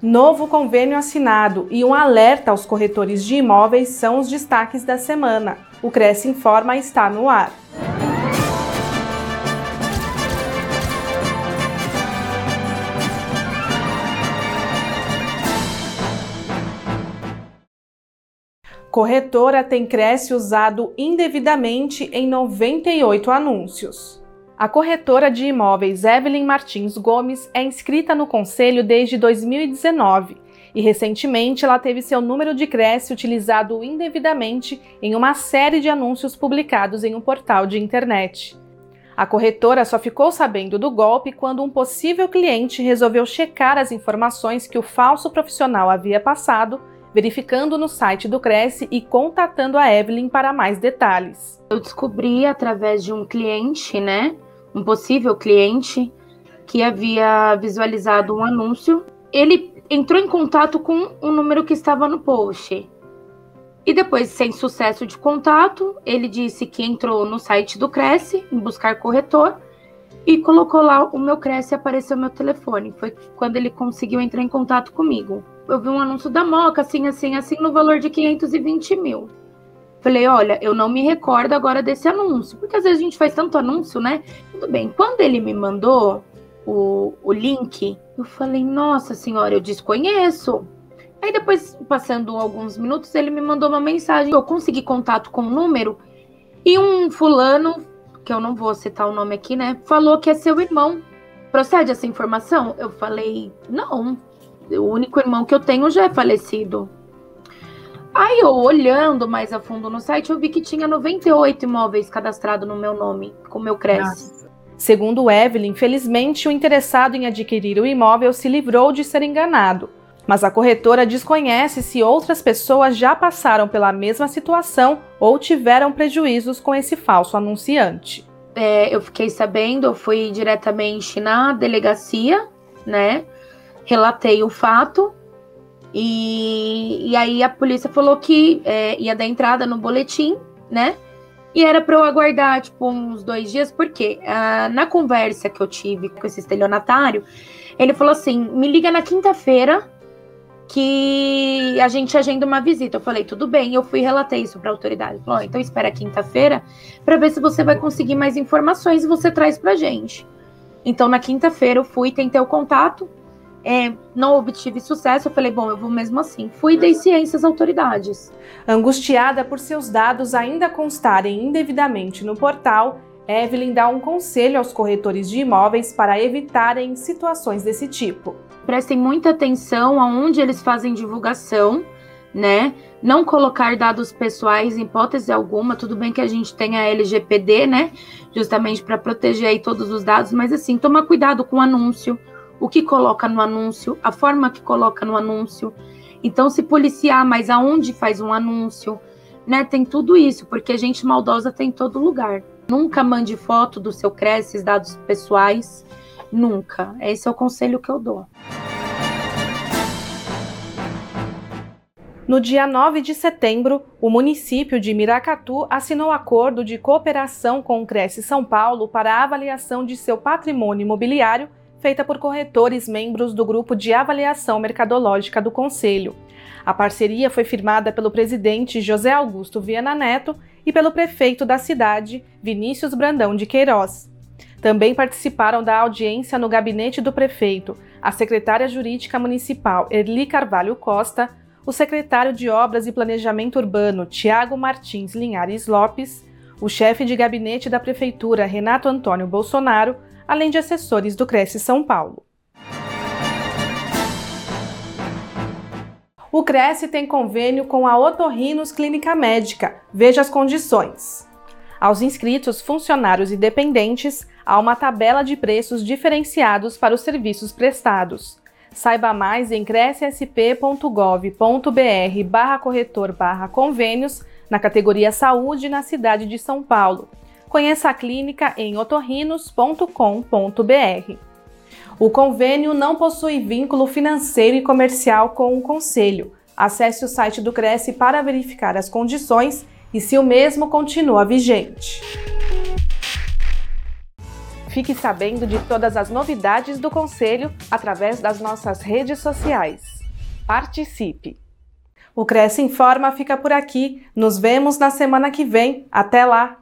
Novo convênio assinado e um alerta aos corretores de imóveis são os destaques da semana. O Cresce Informa está no ar. Corretora tem Cresce usado indevidamente em 98 anúncios. A corretora de imóveis Evelyn Martins Gomes é inscrita no conselho desde 2019 e recentemente ela teve seu número de Cresce utilizado indevidamente em uma série de anúncios publicados em um portal de internet. A corretora só ficou sabendo do golpe quando um possível cliente resolveu checar as informações que o falso profissional havia passado verificando no site do Cresce e contatando a Evelyn para mais detalhes. Eu descobri através de um cliente, né, um possível cliente, que havia visualizado um anúncio. Ele entrou em contato com o número que estava no post. E depois, sem sucesso de contato, ele disse que entrou no site do Cresce em buscar corretor e colocou lá o meu Cresce e apareceu meu telefone. Foi quando ele conseguiu entrar em contato comigo eu vi um anúncio da Moca, assim, assim, assim, no valor de 520 mil. Falei, olha, eu não me recordo agora desse anúncio, porque às vezes a gente faz tanto anúncio, né? Tudo bem. Quando ele me mandou o, o link, eu falei, nossa senhora, eu desconheço. Aí depois, passando alguns minutos, ele me mandou uma mensagem. Eu consegui contato com o número e um fulano, que eu não vou citar o nome aqui, né? Falou que é seu irmão. Procede essa informação? Eu falei, não o único irmão que eu tenho já é falecido. Aí eu olhando mais a fundo no site, eu vi que tinha 98 imóveis cadastrados no meu nome, com o meu Cresce. Segundo Evelyn, infelizmente o interessado em adquirir o imóvel se livrou de ser enganado. Mas a corretora desconhece se outras pessoas já passaram pela mesma situação ou tiveram prejuízos com esse falso anunciante. É, eu fiquei sabendo, eu fui diretamente na delegacia, né? relatei o fato e, e aí a polícia falou que é, ia dar entrada no boletim, né? E era para eu aguardar, tipo, uns dois dias, porque ah, na conversa que eu tive com esse estelionatário, ele falou assim: me liga na quinta-feira que a gente agenda uma visita. Eu falei, tudo bem, eu fui relatei isso para a autoridade. Falou, então espera quinta-feira para ver se você vai conseguir mais informações e você traz para gente. Então na quinta-feira eu fui, tentei o contato, é, não obtive sucesso, eu falei, bom, eu vou mesmo assim. Fui e dei ciência às autoridades. Angustiada por seus dados ainda constarem indevidamente no portal, Evelyn dá um conselho aos corretores de imóveis para evitarem situações desse tipo. Prestem muita atenção aonde eles fazem divulgação, né? Não colocar dados pessoais em hipótese alguma. Tudo bem que a gente tem a LGPD, né? Justamente para proteger aí todos os dados, mas assim, toma cuidado com o anúncio o que coloca no anúncio, a forma que coloca no anúncio. Então, se policiar, mas aonde faz um anúncio, né? Tem tudo isso, porque gente maldosa tem em todo lugar. Nunca mande foto do seu Cresce, dados pessoais. Nunca. Esse é o conselho que eu dou. No dia 9 de setembro, o município de Miracatu assinou acordo de cooperação com o Cresce São Paulo para a avaliação de seu patrimônio imobiliário feita por corretores membros do grupo de avaliação mercadológica do Conselho. A parceria foi firmada pelo presidente José Augusto Viana Neto e pelo prefeito da cidade, Vinícius Brandão de Queiroz. Também participaram da audiência no gabinete do prefeito a secretária jurídica municipal Erli Carvalho Costa, o secretário de Obras e Planejamento Urbano Tiago Martins Linhares Lopes, o chefe de gabinete da prefeitura Renato Antônio Bolsonaro, além de assessores do Cresce São Paulo. O Cresce tem convênio com a Otorrinos Clínica Médica. Veja as condições. Aos inscritos, funcionários e dependentes, há uma tabela de preços diferenciados para os serviços prestados. Saiba mais em crescsp.gov.br barra corretor barra convênios na categoria Saúde na cidade de São Paulo Conheça a clínica em otorrinos.com.br. O convênio não possui vínculo financeiro e comercial com o Conselho. Acesse o site do Cresce para verificar as condições e se o mesmo continua vigente. Fique sabendo de todas as novidades do Conselho através das nossas redes sociais. Participe! O Cresce Informa fica por aqui. Nos vemos na semana que vem. Até lá!